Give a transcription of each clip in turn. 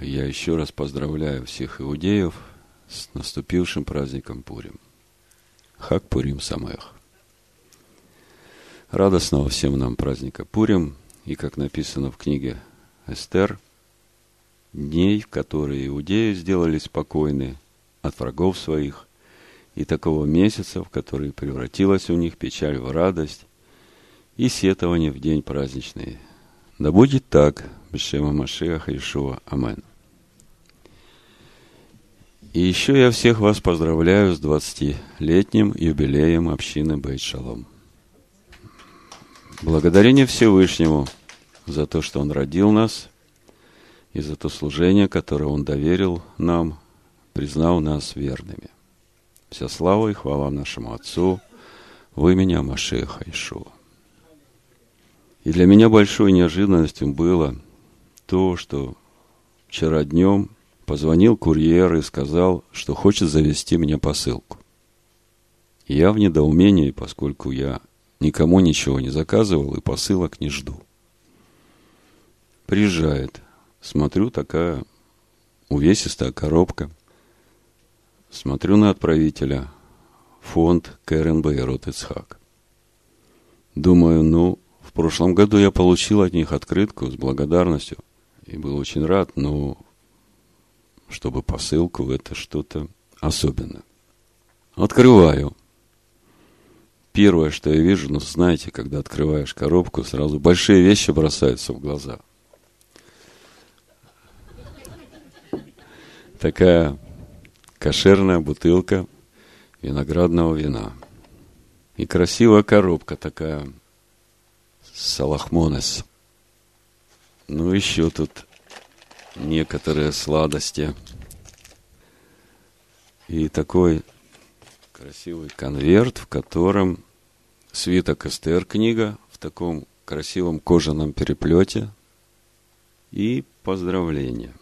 Я еще раз поздравляю всех иудеев с наступившим праздником Пурим. Хак Пурим Самех. Радостного всем нам праздника Пурим, и, как написано в книге Эстер, дней, в которые иудеи сделали спокойны от врагов своих, и такого месяца, в который превратилась у них печаль в радость и сетование в день праздничный. Да будет так, Бешема Машеха Ишуа. Амен. И еще я всех вас поздравляю с 20-летним юбилеем общины Бейт Шалом. Благодарение Всевышнему за то, что Он родил нас, и за то служение, которое Он доверил нам, признал нас верными. Вся слава и хвала нашему Отцу в имени Машеха Ишуа. И для меня большой неожиданностью было то, что вчера днем позвонил курьер и сказал, что хочет завести мне посылку. я в недоумении, поскольку я никому ничего не заказывал и посылок не жду. Приезжает. Смотрю, такая увесистая коробка. Смотрю на отправителя. Фонд КРНБ Рот Ицхак. Думаю, ну, в прошлом году я получил от них открытку с благодарностью и был очень рад, но чтобы посылку, это что-то особенное. Открываю. Первое, что я вижу, ну, знаете, когда открываешь коробку, сразу большие вещи бросаются в глаза. Такая кошерная бутылка виноградного вина. И красивая коробка такая, салахмонес. Ну, еще тут некоторые сладости. И такой красивый конверт, в котором свиток Эстер книга в таком красивом кожаном переплете и поздравления.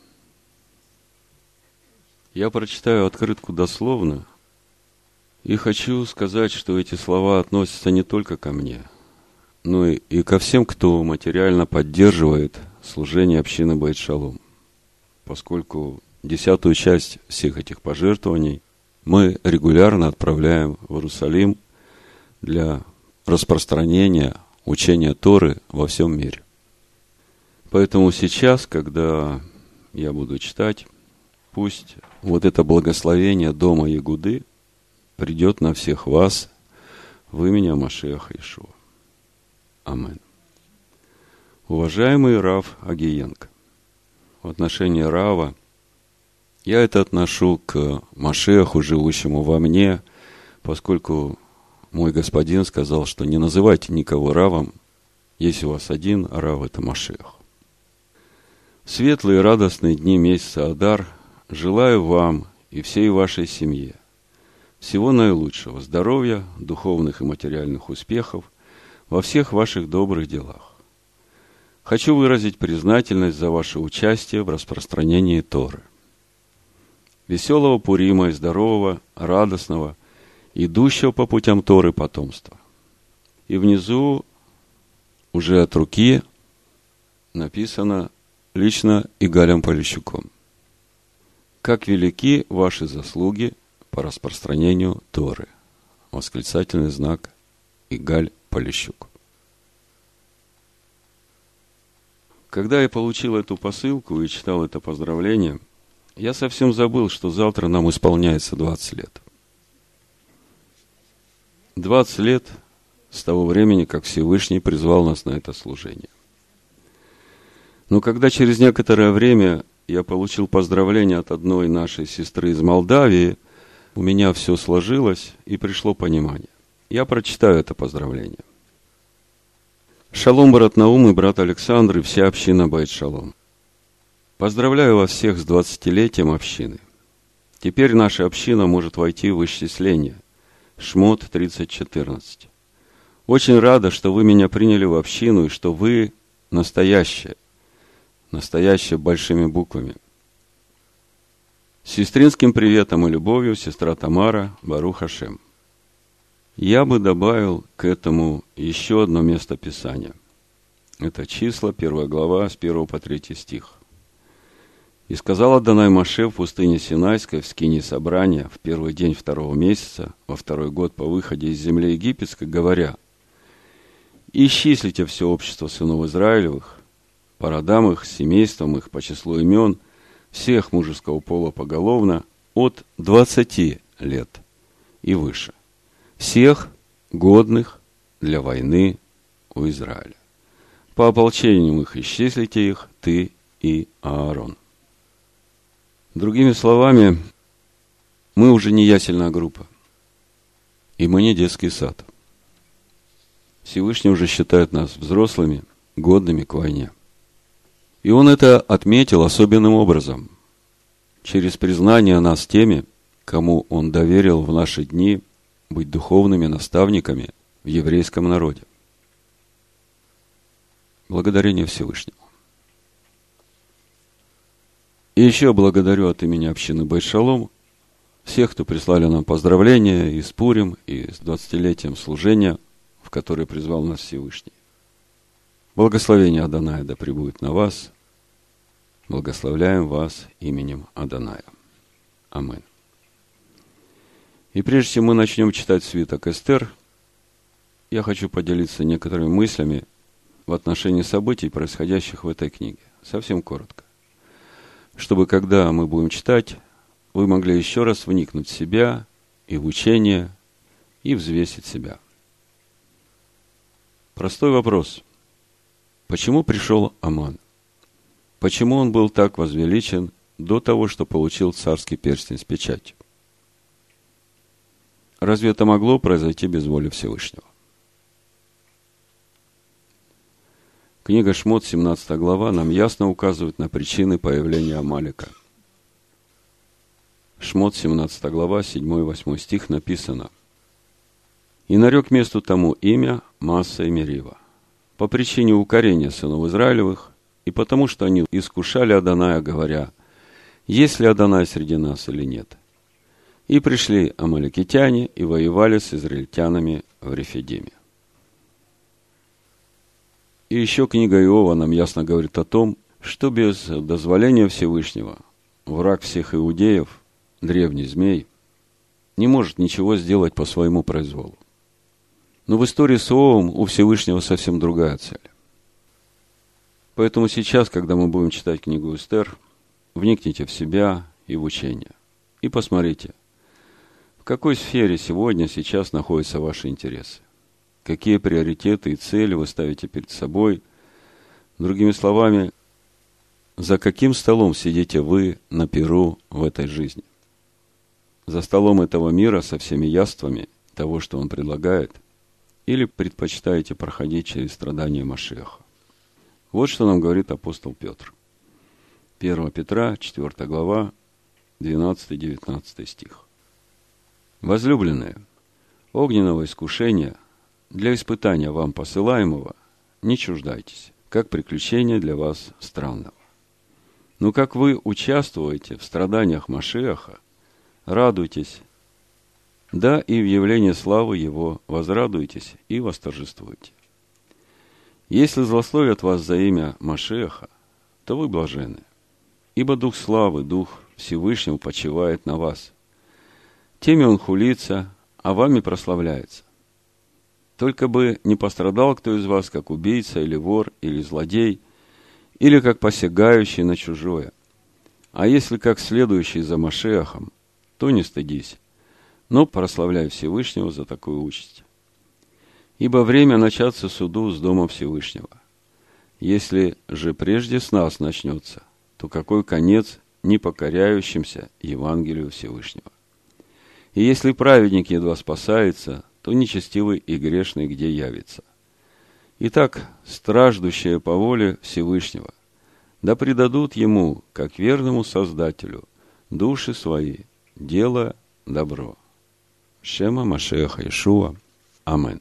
Я прочитаю открытку дословно и хочу сказать, что эти слова относятся не только ко мне, но и, и ко всем, кто материально поддерживает служение общины Байт-Шалом поскольку десятую часть всех этих пожертвований мы регулярно отправляем в Иерусалим для распространения учения Торы во всем мире. Поэтому сейчас, когда я буду читать, пусть вот это благословение дома Ягуды придет на всех вас в имени Машеха Ишуа. Амин. Уважаемый Рав Агиенко, в отношении Рава, я это отношу к Машеху, живущему во мне, поскольку мой господин сказал, что не называйте никого Равом, если у вас один Рав – это Машех. Светлые радостные дни месяца Адар желаю вам и всей вашей семье всего наилучшего, здоровья, духовных и материальных успехов во всех ваших добрых делах. Хочу выразить признательность за ваше участие в распространении Торы. Веселого Пурима и здорового, радостного, идущего по путям Торы потомства. И внизу уже от руки написано лично Игалем Полищуком. Как велики ваши заслуги по распространению Торы. Восклицательный знак Игаль Полищук. Когда я получил эту посылку и читал это поздравление, я совсем забыл, что завтра нам исполняется 20 лет. 20 лет с того времени, как Всевышний призвал нас на это служение. Но когда через некоторое время я получил поздравление от одной нашей сестры из Молдавии, у меня все сложилось и пришло понимание. Я прочитаю это поздравление – Шалом, брат Наум и брат Александр и вся община Байт Шалом. Поздравляю вас всех с двадцатилетием общины. Теперь наша община может войти в исчисление. Шмот 3014. Очень рада, что вы меня приняли в общину и что вы настоящие. Настоящие большими буквами. С сестринским приветом и любовью, сестра Тамара, Барух Хашем. Я бы добавил к этому еще одно место Писания. Это числа, первая глава, с 1 по 3 стих. И сказал Адонай Маше в пустыне Синайской в скине собрания в первый день второго месяца, во второй год по выходе из земли египетской, говоря, «Исчислите все общество сынов Израилевых, по родам их, семействам их, по числу имен, всех мужеского пола поголовно, от двадцати лет и выше, всех годных для войны у Израиля. По ополчениям их исчислите их, ты и Аарон». Другими словами, мы уже не ясельная группа. И мы не детский сад. Всевышний уже считает нас взрослыми, годными к войне. И он это отметил особенным образом, через признание нас теми, кому он доверил в наши дни быть духовными наставниками в еврейском народе. Благодарение Всевышнему. И еще благодарю от имени общины Байшалом всех, кто прислали нам поздравления и с Пурим, и с 20-летием служения, в которое призвал нас Всевышний. Благословение Аданая да пребудет на вас. Благословляем вас именем Аданая. Амин. И прежде чем мы начнем читать свиток Эстер, я хочу поделиться некоторыми мыслями в отношении событий, происходящих в этой книге. Совсем коротко чтобы когда мы будем читать, вы могли еще раз вникнуть в себя и в учение, и взвесить себя. Простой вопрос. Почему пришел Аман? Почему он был так возвеличен до того, что получил царский перстень с печатью? Разве это могло произойти без воли Всевышнего? Книга Шмот, 17 глава, нам ясно указывает на причины появления Амалика. Шмот, 17 глава, 7-8 стих написано. «И нарек месту тому имя Масса и Мерива, по причине укорения сынов Израилевых, и потому что они искушали Аданая, говоря, есть ли Адонай среди нас или нет. И пришли амаликитяне и воевали с израильтянами в Рефидиме. И еще книга Иова нам ясно говорит о том, что без дозволения Всевышнего враг всех иудеев, древний змей, не может ничего сделать по своему произволу. Но в истории с Иовом у Всевышнего совсем другая цель. Поэтому сейчас, когда мы будем читать книгу Эстер, вникните в себя и в учение. И посмотрите, какой сфере сегодня, сейчас находятся ваши интересы какие приоритеты и цели вы ставите перед собой. Другими словами, за каким столом сидите вы на перу в этой жизни? За столом этого мира со всеми яствами того, что он предлагает? Или предпочитаете проходить через страдания Машеха? Вот что нам говорит апостол Петр. 1 Петра, 4 глава, 12-19 стих. Возлюбленные, огненного искушения – для испытания вам посылаемого не чуждайтесь, как приключение для вас странного. Но как вы участвуете в страданиях Машеха, радуйтесь, да и в явлении славы Его возрадуйтесь и восторжествуйте. Если злословят вас за имя Машеха, то вы блажены, ибо Дух славы, Дух Всевышнего почивает на вас. Теми Он хулится, а вами прославляется. Только бы не пострадал кто из вас, как убийца или вор или злодей, или как посягающий на чужое. А если как следующий за Машеахом, то не стыдись, но прославляй Всевышнего за такую участь. Ибо время начаться суду с Дома Всевышнего. Если же прежде с нас начнется, то какой конец непокоряющимся Евангелию Всевышнего? И если праведник едва спасается, то нечестивый и грешный где явится. Итак, страждущие по воле Всевышнего, да предадут ему, как верному Создателю, души свои, делая добро. Шема Машеха Ишуа. Амин.